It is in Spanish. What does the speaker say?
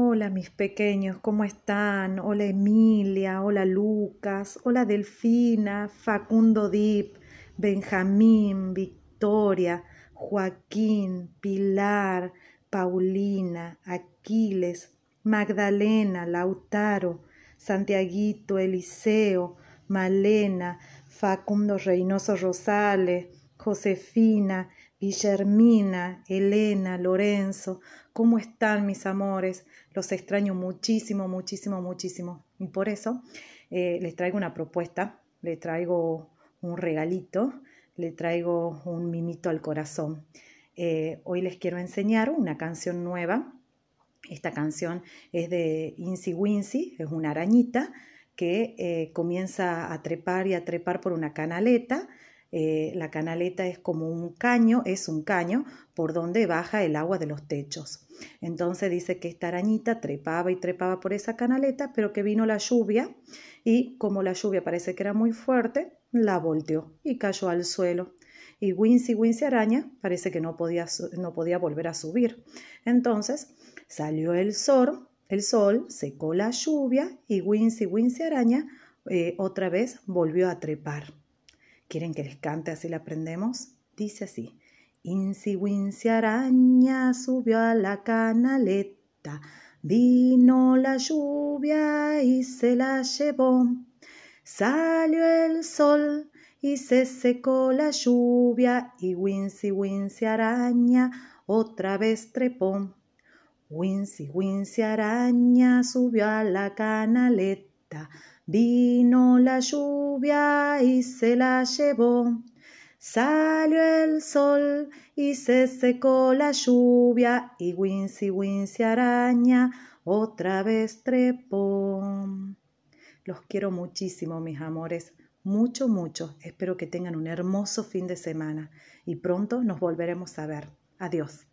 Hola mis pequeños, ¿cómo están? Hola Emilia, hola Lucas, hola Delfina, Facundo Dip, Benjamín, Victoria, Joaquín, Pilar, Paulina, Aquiles, Magdalena, Lautaro, Santiaguito, Eliseo, Malena, Facundo Reynoso Rosales, Josefina, Guillermina, Elena, Lorenzo, ¿cómo están mis amores? Los extraño muchísimo, muchísimo, muchísimo. Y por eso eh, les traigo una propuesta, les traigo un regalito, les traigo un mimito al corazón. Eh, hoy les quiero enseñar una canción nueva. Esta canción es de Incy Wincy, es una arañita que eh, comienza a trepar y a trepar por una canaleta eh, la canaleta es como un caño, es un caño por donde baja el agua de los techos. Entonces dice que esta arañita trepaba y trepaba por esa canaleta, pero que vino la lluvia y como la lluvia parece que era muy fuerte, la volteó y cayó al suelo. Y Wincy Wincy araña parece que no podía, no podía volver a subir. Entonces salió el sol, el sol secó la lluvia y Wincy Wincy araña eh, otra vez volvió a trepar. ¿Quieren que les cante así la aprendemos? Dice así. Inci Wincy araña subió a la canaleta, vino la lluvia y se la llevó. Salió el sol y se secó la lluvia y Wincy Wincy araña otra vez trepó. Wincy Wincy araña subió a la canaleta, Vino la lluvia y se la llevó. Salió el sol y se secó la lluvia y Wincy Wincy araña otra vez trepó. Los quiero muchísimo, mis amores, mucho, mucho. Espero que tengan un hermoso fin de semana y pronto nos volveremos a ver. Adiós.